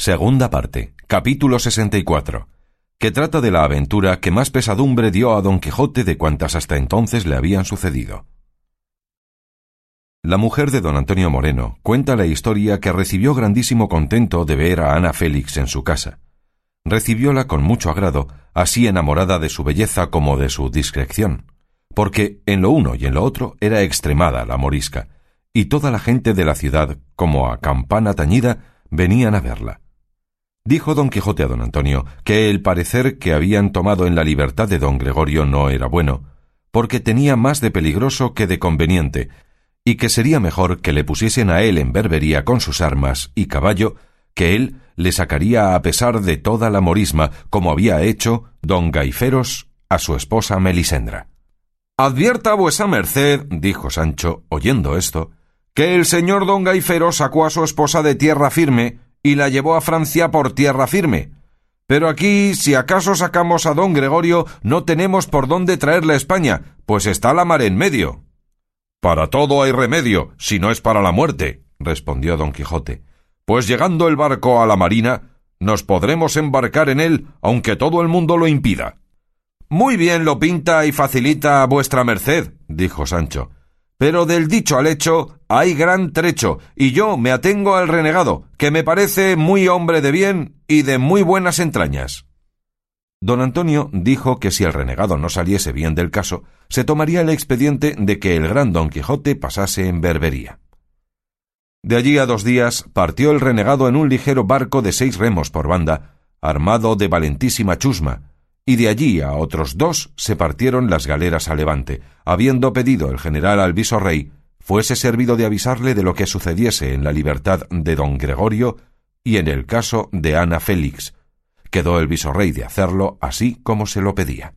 Segunda parte, capítulo 64, que trata de la aventura que más pesadumbre dio a don Quijote de cuantas hasta entonces le habían sucedido. La mujer de don Antonio Moreno cuenta la historia que recibió grandísimo contento de ver a Ana Félix en su casa. Recibióla con mucho agrado, así enamorada de su belleza como de su discreción, porque en lo uno y en lo otro era extremada la morisca, y toda la gente de la ciudad, como a campana tañida, venían a verla. Dijo don Quijote a don Antonio que el parecer que habían tomado en la libertad de don Gregorio no era bueno, porque tenía más de peligroso que de conveniente, y que sería mejor que le pusiesen a él en berbería con sus armas y caballo, que él le sacaría a pesar de toda la morisma, como había hecho don Gaiferos a su esposa Melisendra. Advierta vuesa merced, dijo Sancho, oyendo esto, que el señor don Gaiferos sacó a su esposa de tierra firme y la llevó a Francia por tierra firme. Pero aquí, si acaso sacamos a don Gregorio, no tenemos por dónde traerle a España, pues está la mar en medio. Para todo hay remedio, si no es para la muerte, respondió don Quijote, pues llegando el barco a la marina, nos podremos embarcar en él, aunque todo el mundo lo impida. Muy bien lo pinta y facilita vuestra merced, dijo Sancho, pero del dicho al hecho hay gran trecho, y yo me atengo al renegado, que me parece muy hombre de bien y de muy buenas entrañas. Don Antonio dijo que si el renegado no saliese bien del caso, se tomaría el expediente de que el gran don Quijote pasase en berbería. De allí a dos días partió el renegado en un ligero barco de seis remos por banda, armado de valentísima chusma, y de allí a otros dos se partieron las galeras a Levante, habiendo pedido el general al visorrey fuese servido de avisarle de lo que sucediese en la libertad de don Gregorio y en el caso de Ana Félix, Quedó el visorrey de hacerlo así como se lo pedía.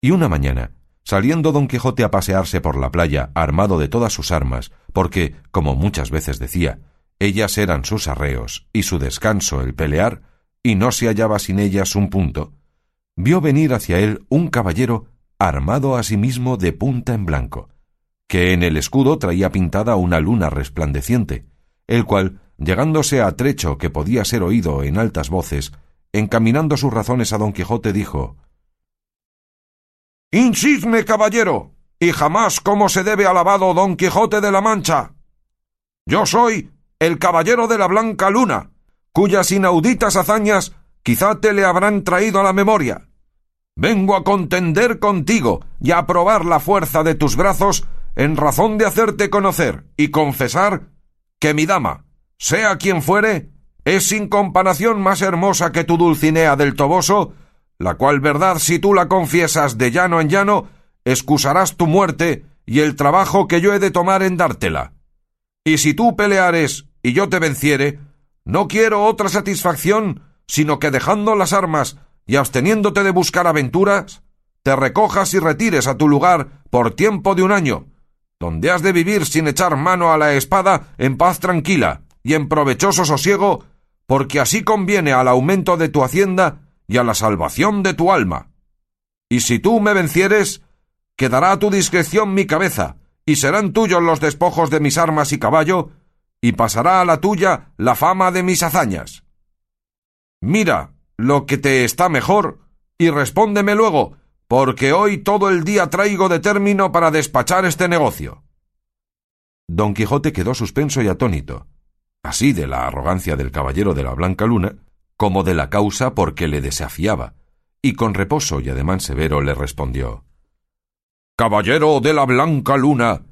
Y una mañana, saliendo don Quijote a pasearse por la playa armado de todas sus armas, porque, como muchas veces decía, ellas eran sus arreos y su descanso el pelear, y no se hallaba sin ellas un punto, vio venir hacia él un caballero armado asimismo de punta en blanco, que en el escudo traía pintada una luna resplandeciente, el cual llegándose a trecho que podía ser oído en altas voces, encaminando sus razones a don Quijote, dijo Insigne, caballero, y jamás como se debe alabado don Quijote de la Mancha. Yo soy el caballero de la Blanca Luna, cuyas inauditas hazañas quizá te le habrán traído a la memoria. Vengo a contender contigo y a probar la fuerza de tus brazos en razón de hacerte conocer y confesar que mi dama, sea quien fuere, es sin comparación más hermosa que tu Dulcinea del Toboso, la cual verdad si tú la confiesas de llano en llano, excusarás tu muerte y el trabajo que yo he de tomar en dártela. Y si tú peleares y yo te venciere, no quiero otra satisfacción sino que dejando las armas y absteniéndote de buscar aventuras, te recojas y retires a tu lugar por tiempo de un año, donde has de vivir sin echar mano a la espada en paz tranquila, y en provechoso sosiego, porque así conviene al aumento de tu hacienda y a la salvación de tu alma. Y si tú me vencieres, quedará a tu discreción mi cabeza, y serán tuyos los despojos de mis armas y caballo, y pasará a la tuya la fama de mis hazañas. Mira lo que te está mejor, y respóndeme luego, porque hoy todo el día traigo de término para despachar este negocio. Don Quijote quedó suspenso y atónito, así de la arrogancia del caballero de la Blanca Luna, como de la causa por que le desafiaba, y con reposo y ademán severo le respondió Caballero de la Blanca Luna,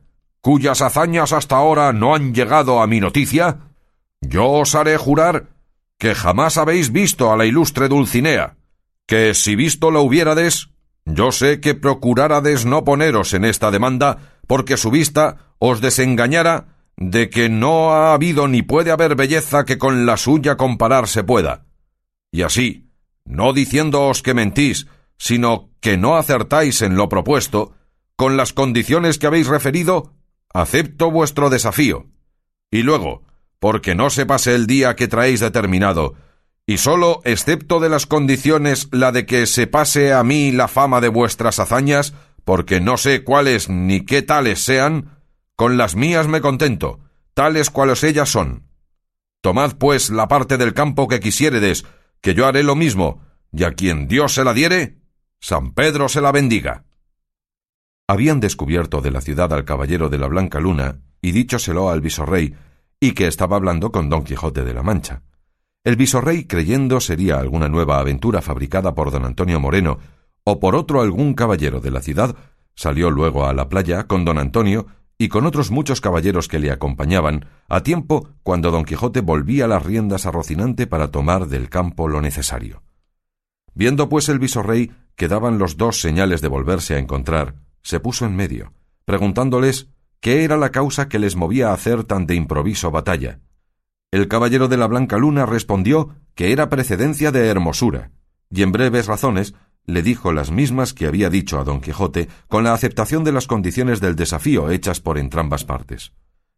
cuyas hazañas hasta ahora no han llegado a mi noticia, yo os haré jurar que jamás habéis visto a la ilustre Dulcinea, que si visto la hubiérades, yo sé que procurárades no poneros en esta demanda, porque su vista os desengañara de que no ha habido ni puede haber belleza que con la suya compararse pueda. Y así, no diciéndoos que mentís, sino que no acertáis en lo propuesto, con las condiciones que habéis referido, acepto vuestro desafío. Y luego, porque no se pase el día que traéis determinado, y sólo, excepto de las condiciones, la de que se pase a mí la fama de vuestras hazañas, porque no sé cuáles ni qué tales sean, con las mías me contento, tales cuales ellas son. Tomad, pues, la parte del campo que quisiéredes, que yo haré lo mismo, y a quien Dios se la diere, San Pedro se la bendiga. Habían descubierto de la ciudad al caballero de la Blanca Luna, y díchoselo al visorrey, y que estaba hablando con don Quijote de la Mancha. El visorrey, creyendo sería alguna nueva aventura fabricada por don Antonio Moreno, o por otro algún caballero de la ciudad, salió luego a la playa con don Antonio y con otros muchos caballeros que le acompañaban, a tiempo cuando don Quijote volvía las riendas a Rocinante para tomar del campo lo necesario. Viendo pues el visorrey que daban los dos señales de volverse a encontrar, se puso en medio, preguntándoles qué era la causa que les movía a hacer tan de improviso batalla. El caballero de la Blanca Luna respondió que era precedencia de hermosura, y en breves razones le dijo las mismas que había dicho a don Quijote, con la aceptación de las condiciones del desafío hechas por entrambas partes.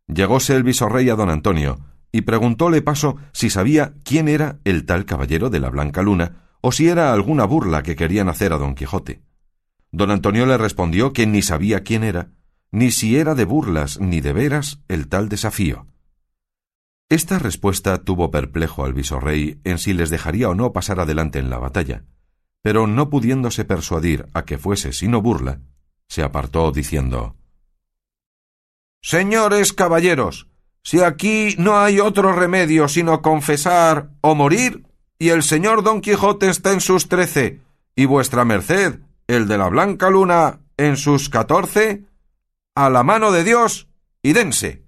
Llegóse el visorrey a don Antonio, y preguntóle paso si sabía quién era el tal caballero de la Blanca Luna, o si era alguna burla que querían hacer a don Quijote. Don Antonio le respondió que ni sabía quién era, ni si era de burlas ni de veras el tal desafío. Esta respuesta tuvo perplejo al visorrey en si les dejaría o no pasar adelante en la batalla, pero no pudiéndose persuadir a que fuese sino burla, se apartó diciendo Señores caballeros, si aquí no hay otro remedio sino confesar o morir, y el señor don Quijote está en sus trece, y vuestra merced, el de la blanca luna, en sus catorce, a la mano de Dios, y dense.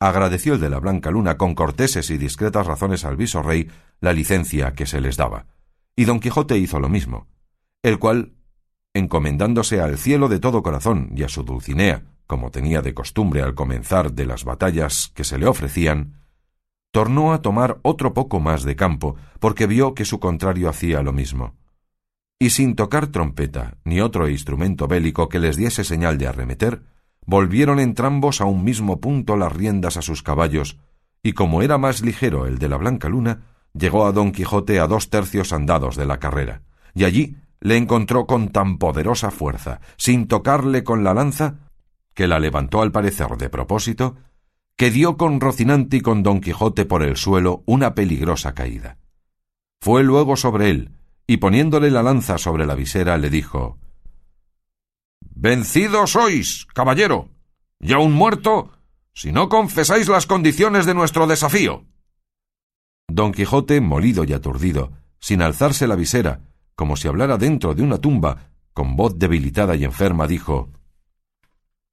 Agradeció el de la blanca luna con corteses y discretas razones al visorrey la licencia que se les daba, y don Quijote hizo lo mismo, el cual, encomendándose al cielo de todo corazón y a su Dulcinea, como tenía de costumbre al comenzar de las batallas que se le ofrecían, tornó a tomar otro poco más de campo, porque vio que su contrario hacía lo mismo. Y sin tocar trompeta ni otro instrumento bélico que les diese señal de arremeter, volvieron entrambos a un mismo punto las riendas a sus caballos, y como era más ligero el de la Blanca Luna, llegó a don Quijote a dos tercios andados de la carrera, y allí le encontró con tan poderosa fuerza, sin tocarle con la lanza, que la levantó al parecer de propósito, que dio con Rocinante y con Don Quijote por el suelo una peligrosa caída. Fue luego sobre él, y poniéndole la lanza sobre la visera, le dijo Vencido sois, caballero, y aun muerto, si no confesáis las condiciones de nuestro desafío. Don Quijote, molido y aturdido, sin alzarse la visera, como si hablara dentro de una tumba, con voz debilitada y enferma, dijo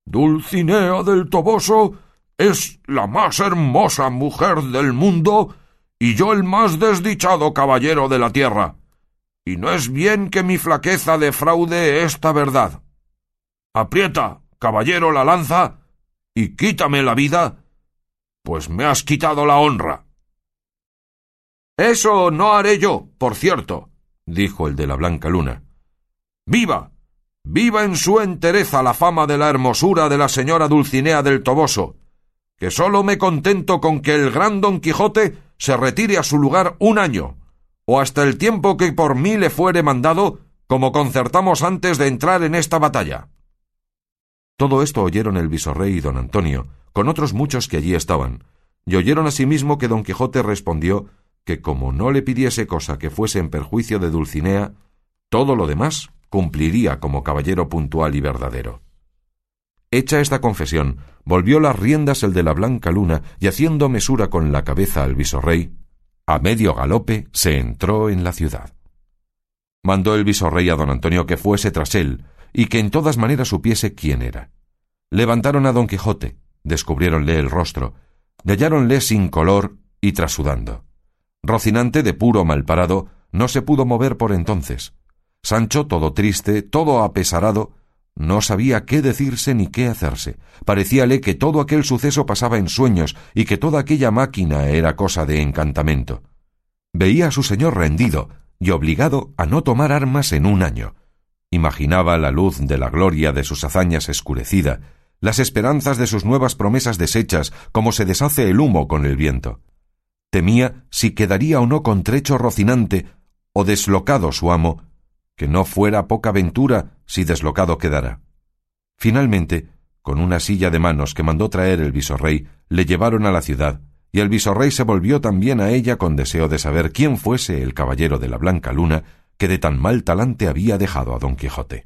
Dulcinea del Toboso es la más hermosa mujer del mundo y yo el más desdichado caballero de la tierra. Y no es bien que mi flaqueza defraude esta verdad. Aprieta, caballero, la lanza y quítame la vida, pues me has quitado la honra. Eso no haré yo, por cierto, dijo el de la blanca luna. ¡Viva! ¡Viva en su entereza la fama de la hermosura de la señora Dulcinea del Toboso! que sólo me contento con que el gran don Quijote se retire a su lugar un año, o hasta el tiempo que por mí le fuere mandado, como concertamos antes de entrar en esta batalla. Todo esto oyeron el visorrey y don Antonio, con otros muchos que allí estaban, y oyeron asimismo que don Quijote respondió que como no le pidiese cosa que fuese en perjuicio de Dulcinea, todo lo demás cumpliría como caballero puntual y verdadero. Hecha esta confesión, volvió las riendas el de la blanca luna y haciendo mesura con la cabeza al visorrey, a medio galope se entró en la ciudad. Mandó el visorrey a don Antonio que fuese tras él y que en todas maneras supiese quién era. Levantaron a don Quijote, descubriéronle el rostro, halláronle sin color y trasudando. Rocinante, de puro malparado, no se pudo mover por entonces. Sancho, todo triste, todo apesarado, no sabía qué decirse ni qué hacerse. Parecíale que todo aquel suceso pasaba en sueños y que toda aquella máquina era cosa de encantamento. Veía a su señor rendido y obligado a no tomar armas en un año. Imaginaba la luz de la gloria de sus hazañas escurecida, las esperanzas de sus nuevas promesas deshechas, como se deshace el humo con el viento. Temía si quedaría o no contrecho Rocinante, o deslocado su amo, que no fuera poca ventura si deslocado quedara. Finalmente, con una silla de manos que mandó traer el visorrey, le llevaron a la ciudad, y el visorrey se volvió también a ella con deseo de saber quién fuese el caballero de la blanca luna que de tan mal talante había dejado a don Quijote.